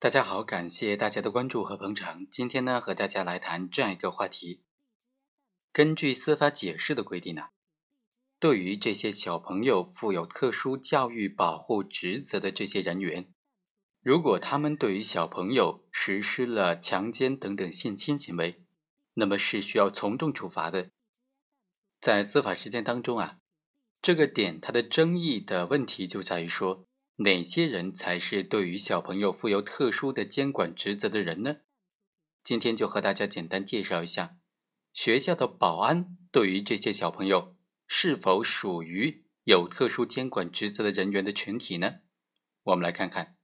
大家好，感谢大家的关注和捧场。今天呢，和大家来谈这样一个话题。根据司法解释的规定呢，对于这些小朋友负有特殊教育保护职责的这些人员，如果他们对于小朋友实施了强奸等等性侵行为，那么是需要从重处罚的。在司法实践当中啊，这个点它的争议的问题就在于说。哪些人才是对于小朋友负有特殊的监管职责的人呢？今天就和大家简单介绍一下，学校的保安对于这些小朋友是否属于有特殊监管职责的人员的群体呢？我们来看看，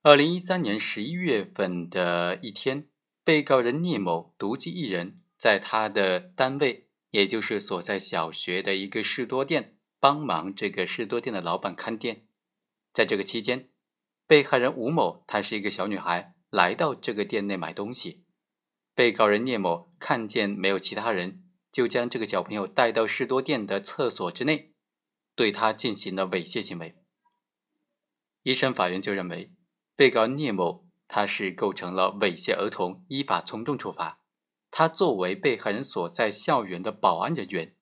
二零一三年十一月份的一天，被告人聂某独自一人在他的单位，也就是所在小学的一个士多店，帮忙这个士多店的老板看店。在这个期间，被害人吴某她是一个小女孩，来到这个店内买东西。被告人聂某看见没有其他人，就将这个小朋友带到士多店的厕所之内，对他进行了猥亵行为。一审法院就认为，被告聂某他是构成了猥亵儿童，依法从重处罚。他作为被害人所在校园的保安人员，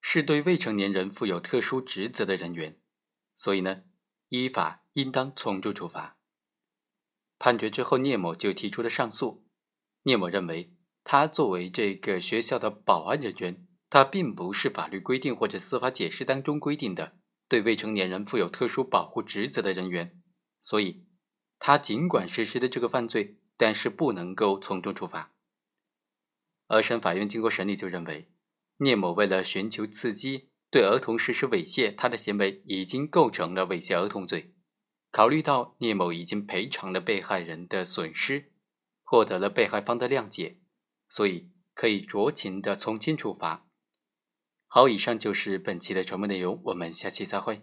是对未成年人负有特殊职责的人员，所以呢。依法应当从重处罚。判决之后，聂某就提出了上诉。聂某认为，他作为这个学校的保安人员，他并不是法律规定或者司法解释当中规定的对未成年人负有特殊保护职责的人员，所以，他尽管实施的这个犯罪，但是不能够从重处罚。二审法院经过审理就认为，聂某为了寻求刺激。对儿童实施猥亵，他的行为已经构成了猥亵儿童罪。考虑到聂某已经赔偿了被害人的损失，获得了被害方的谅解，所以可以酌情的从轻处罚。好，以上就是本期的全部内容，我们下期再会。